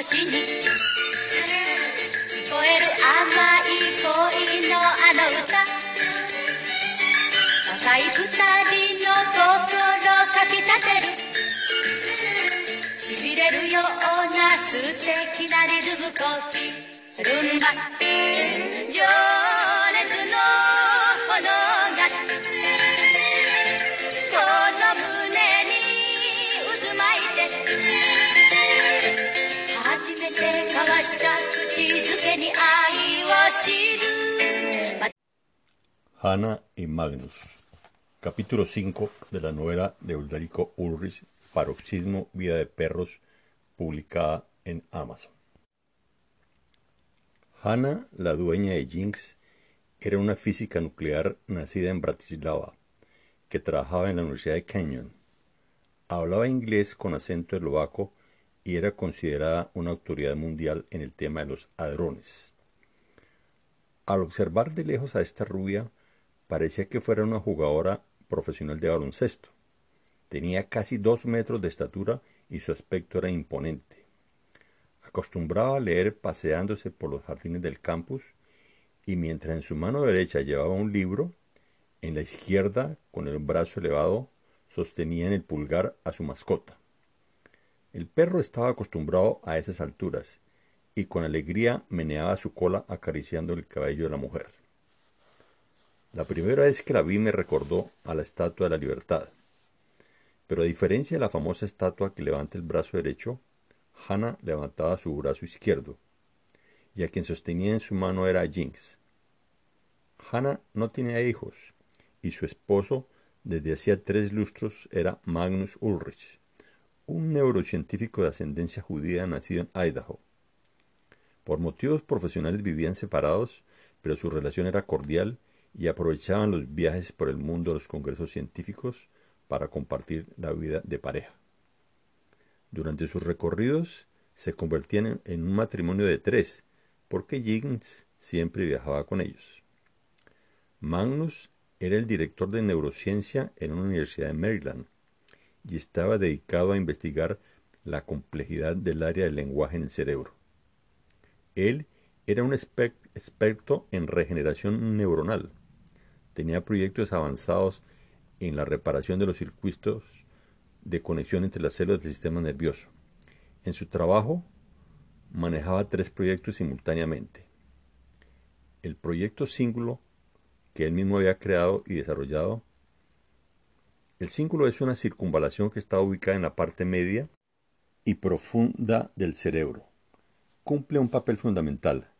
星に聞こえる甘い恋のあの歌若い二人の心かきたてるしびれるような素敵なリズムコーヒー Ana y Magnus, capítulo 5 de la novela de Eudarico Ulrich, Paroxismo, Vida de Perros, publicada en Amazon. Hanna, la dueña de Jinx, era una física nuclear nacida en Bratislava, que trabajaba en la Universidad de Canyon. Hablaba inglés con acento eslovaco y era considerada una autoridad mundial en el tema de los hadrones. Al observar de lejos a esta rubia, parecía que fuera una jugadora profesional de baloncesto. Tenía casi dos metros de estatura y su aspecto era imponente. Acostumbraba a leer paseándose por los jardines del campus y mientras en su mano derecha llevaba un libro, en la izquierda, con el brazo elevado, sostenía en el pulgar a su mascota. El perro estaba acostumbrado a esas alturas y con alegría meneaba su cola acariciando el cabello de la mujer. La primera vez que la vi me recordó a la Estatua de la Libertad. Pero a diferencia de la famosa estatua que levanta el brazo derecho, Hannah levantaba su brazo izquierdo, y a quien sostenía en su mano era Jinx. Hannah no tenía hijos, y su esposo desde hacía tres lustros era Magnus Ulrich, un neurocientífico de ascendencia judía nacido en Idaho. Por motivos profesionales vivían separados, pero su relación era cordial y aprovechaban los viajes por el mundo a los congresos científicos para compartir la vida de pareja. Durante sus recorridos se convertían en un matrimonio de tres, porque Jinx siempre viajaba con ellos. Magnus era el director de neurociencia en una universidad de Maryland y estaba dedicado a investigar la complejidad del área del lenguaje en el cerebro. Él era un experto en regeneración neuronal. Tenía proyectos avanzados en la reparación de los circuitos de conexión entre las células del sistema nervioso. En su trabajo manejaba tres proyectos simultáneamente. El proyecto cíngulo, que él mismo había creado y desarrollado. El cíngulo es una circunvalación que está ubicada en la parte media y profunda del cerebro. Cumple un papel fundamental.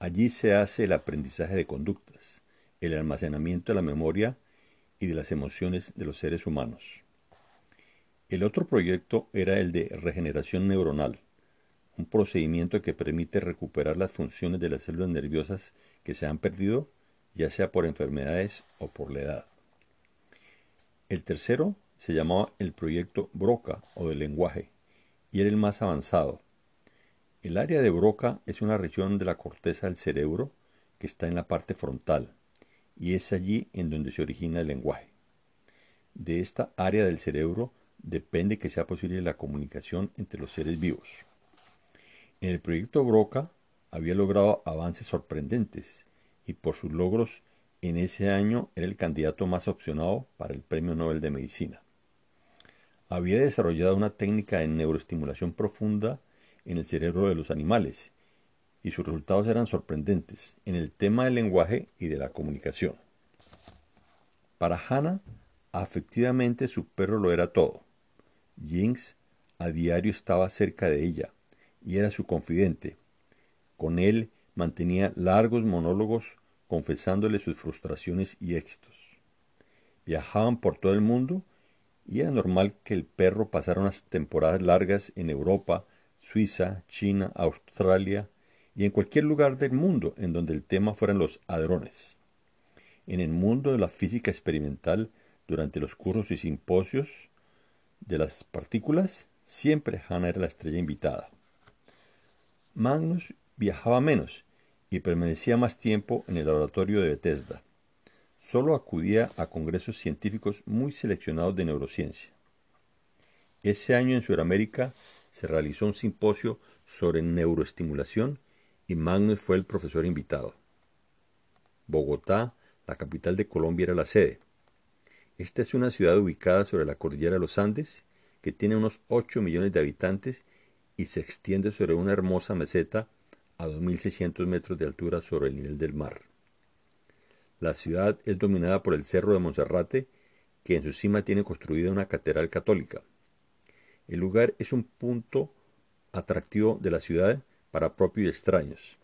Allí se hace el aprendizaje de conductas, el almacenamiento de la memoria y de las emociones de los seres humanos. El otro proyecto era el de regeneración neuronal, un procedimiento que permite recuperar las funciones de las células nerviosas que se han perdido, ya sea por enfermedades o por la edad. El tercero se llamaba el proyecto Broca o del lenguaje, y era el más avanzado. El área de Broca es una región de la corteza del cerebro que está en la parte frontal, y es allí en donde se origina el lenguaje. De esta área del cerebro depende que sea posible la comunicación entre los seres vivos. En el proyecto Broca había logrado avances sorprendentes y por sus logros en ese año era el candidato más opcionado para el Premio Nobel de Medicina. Había desarrollado una técnica de neuroestimulación profunda en el cerebro de los animales y sus resultados eran sorprendentes en el tema del lenguaje y de la comunicación. Para Hannah, afectivamente su perro lo era todo. Jinx a diario estaba cerca de ella y era su confidente. Con él mantenía largos monólogos confesándole sus frustraciones y éxitos. Viajaban por todo el mundo y era normal que el perro pasara unas temporadas largas en Europa, Suiza, China, Australia y en cualquier lugar del mundo en donde el tema fueran los hadrones. En el mundo de la física experimental, durante los cursos y simposios de las partículas, siempre Hannah era la estrella invitada. Magnus viajaba menos y permanecía más tiempo en el laboratorio de Bethesda. Solo acudía a congresos científicos muy seleccionados de neurociencia. Ese año en Sudamérica se realizó un simposio sobre neuroestimulación y Magnus fue el profesor invitado. Bogotá, la capital de Colombia, era la sede. Esta es una ciudad ubicada sobre la cordillera de los Andes, que tiene unos 8 millones de habitantes y se extiende sobre una hermosa meseta a 2.600 metros de altura sobre el nivel del mar. La ciudad es dominada por el Cerro de Monserrate, que en su cima tiene construida una catedral católica. El lugar es un punto atractivo de la ciudad para propios y extraños.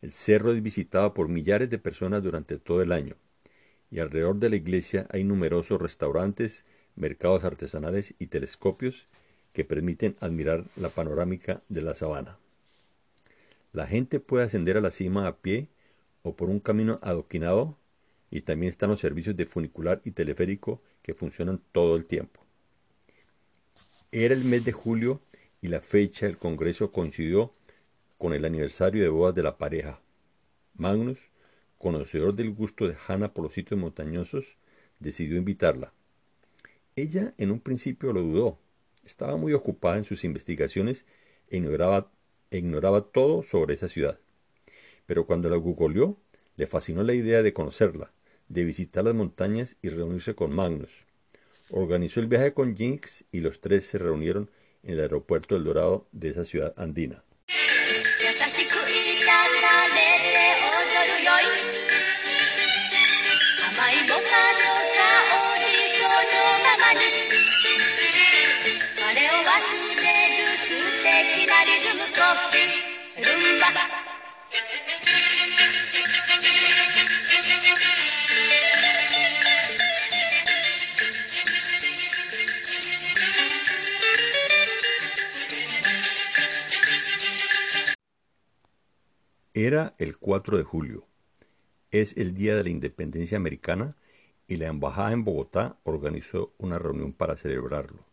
El cerro es visitado por millares de personas durante todo el año, y alrededor de la iglesia hay numerosos restaurantes, mercados artesanales y telescopios que permiten admirar la panorámica de la sabana. La gente puede ascender a la cima a pie o por un camino adoquinado y también están los servicios de funicular y teleférico que funcionan todo el tiempo. Era el mes de julio y la fecha del Congreso coincidió con el aniversario de bodas de la pareja. Magnus, conocedor del gusto de Hannah por los sitios montañosos, decidió invitarla. Ella en un principio lo dudó. Estaba muy ocupada en sus investigaciones e ignoraba, todo sobre esa ciudad. Pero cuando la googleó, le fascinó la idea de conocerla, de visitar las montañas y reunirse con Magnus. Organizó el viaje con Jinx y los tres se reunieron en el aeropuerto del Dorado de esa ciudad andina. Era el 4 de julio. Es el día de la independencia americana y la embajada en Bogotá organizó una reunión para celebrarlo.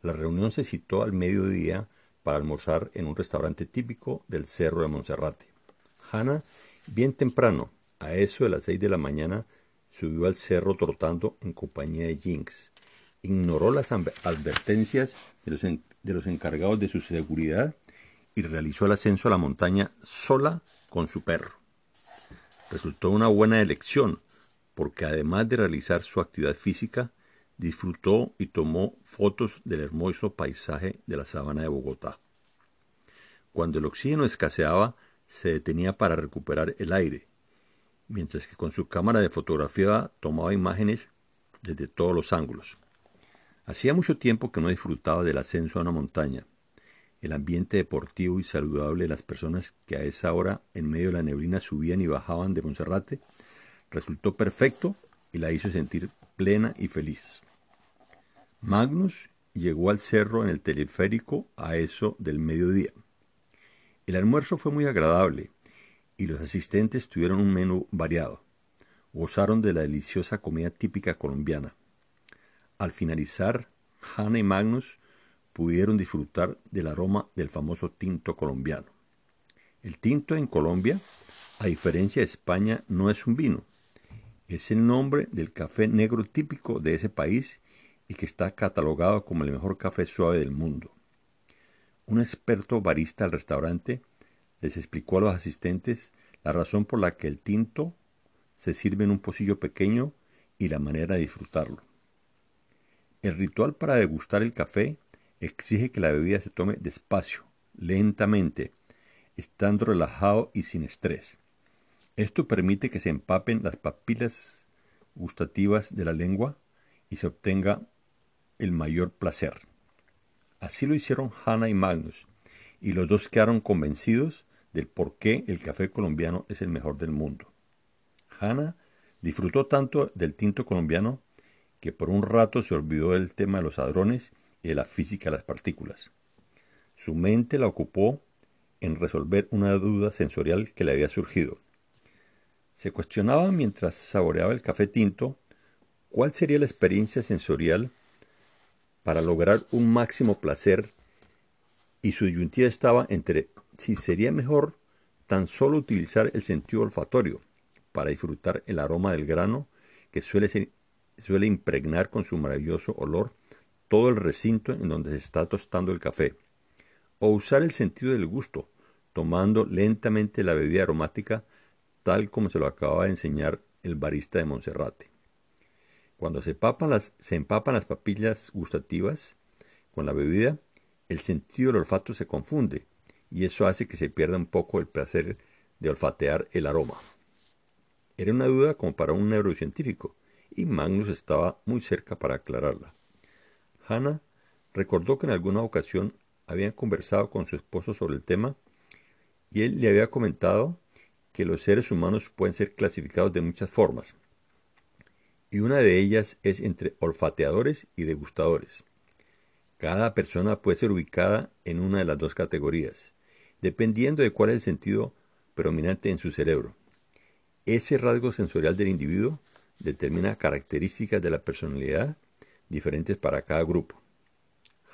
La reunión se citó al mediodía para almorzar en un restaurante típico del Cerro de Monserrate. Hannah, bien temprano, a eso de las seis de la mañana, subió al cerro trotando en compañía de Jinx. Ignoró las advertencias de los, de los encargados de su seguridad y realizó el ascenso a la montaña sola con su perro. Resultó una buena elección, porque además de realizar su actividad física, disfrutó y tomó fotos del hermoso paisaje de la sabana de Bogotá. Cuando el oxígeno escaseaba, se detenía para recuperar el aire, mientras que con su cámara de fotografía tomaba imágenes desde todos los ángulos. Hacía mucho tiempo que no disfrutaba del ascenso a una montaña, el ambiente deportivo y saludable de las personas que a esa hora en medio de la neblina subían y bajaban de Monserrate resultó perfecto y la hizo sentir plena y feliz. Magnus llegó al cerro en el teleférico a eso del mediodía. El almuerzo fue muy agradable y los asistentes tuvieron un menú variado. Gozaron de la deliciosa comida típica colombiana. Al finalizar, Hannah y Magnus pudieron disfrutar del aroma del famoso tinto colombiano. El tinto en Colombia, a diferencia de España, no es un vino. Es el nombre del café negro típico de ese país y que está catalogado como el mejor café suave del mundo. Un experto barista del restaurante les explicó a los asistentes la razón por la que el tinto se sirve en un pocillo pequeño y la manera de disfrutarlo. El ritual para degustar el café exige que la bebida se tome despacio, lentamente, estando relajado y sin estrés. Esto permite que se empapen las papilas gustativas de la lengua y se obtenga el mayor placer. Así lo hicieron Hannah y Magnus, y los dos quedaron convencidos del por qué el café colombiano es el mejor del mundo. Hannah disfrutó tanto del tinto colombiano que por un rato se olvidó del tema de los hadrones y de la física de las partículas. Su mente la ocupó en resolver una duda sensorial que le había surgido. Se cuestionaba mientras saboreaba el café tinto cuál sería la experiencia sensorial para lograr un máximo placer y su disyuntiva estaba entre si sería mejor tan solo utilizar el sentido olfatorio para disfrutar el aroma del grano que suele, suele impregnar con su maravilloso olor todo el recinto en donde se está tostando el café, o usar el sentido del gusto, tomando lentamente la bebida aromática tal como se lo acababa de enseñar el barista de Monserrate. Cuando se, las, se empapan las papillas gustativas con la bebida, el sentido del olfato se confunde y eso hace que se pierda un poco el placer de olfatear el aroma. Era una duda como para un neurocientífico, y Magnus estaba muy cerca para aclararla. Hannah recordó que en alguna ocasión habían conversado con su esposo sobre el tema y él le había comentado que los seres humanos pueden ser clasificados de muchas formas, y una de ellas es entre olfateadores y degustadores. Cada persona puede ser ubicada en una de las dos categorías, dependiendo de cuál es el sentido predominante en su cerebro. Ese rasgo sensorial del individuo determina características de la personalidad diferentes para cada grupo.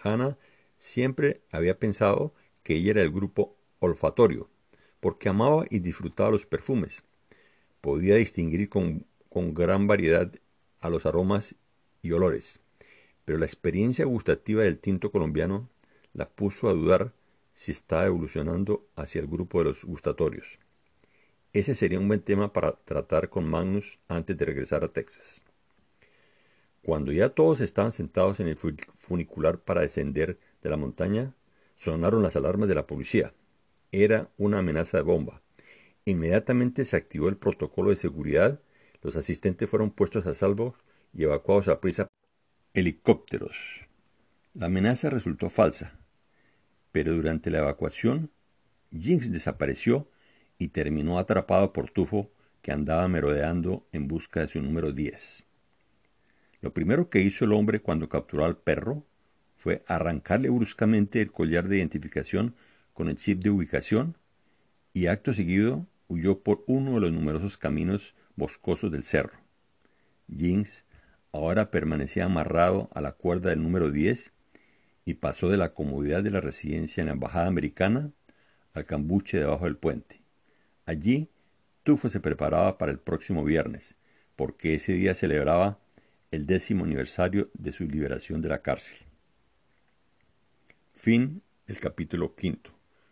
Hannah siempre había pensado que ella era el grupo olfatorio, porque amaba y disfrutaba los perfumes. Podía distinguir con, con gran variedad a los aromas y olores, pero la experiencia gustativa del tinto colombiano la puso a dudar si está evolucionando hacia el grupo de los gustatorios. Ese sería un buen tema para tratar con Magnus antes de regresar a Texas. Cuando ya todos estaban sentados en el funicular para descender de la montaña, sonaron las alarmas de la policía. Era una amenaza de bomba. Inmediatamente se activó el protocolo de seguridad, los asistentes fueron puestos a salvo y evacuados a prisa. Helicópteros. La amenaza resultó falsa, pero durante la evacuación, Jinx desapareció y terminó atrapado por Tufo, que andaba merodeando en busca de su número 10. Lo primero que hizo el hombre cuando capturó al perro fue arrancarle bruscamente el collar de identificación con el chip de ubicación y acto seguido huyó por uno de los numerosos caminos boscosos del cerro. Jinx ahora permanecía amarrado a la cuerda del número 10 y pasó de la comodidad de la residencia en la embajada americana al cambuche debajo del puente. Allí, Tufo se preparaba para el próximo viernes, porque ese día celebraba el décimo aniversario de su liberación de la cárcel. Fin del capítulo quinto.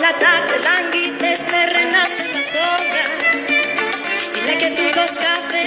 La tarde languidece, renacen las sombras y la que tus cafetales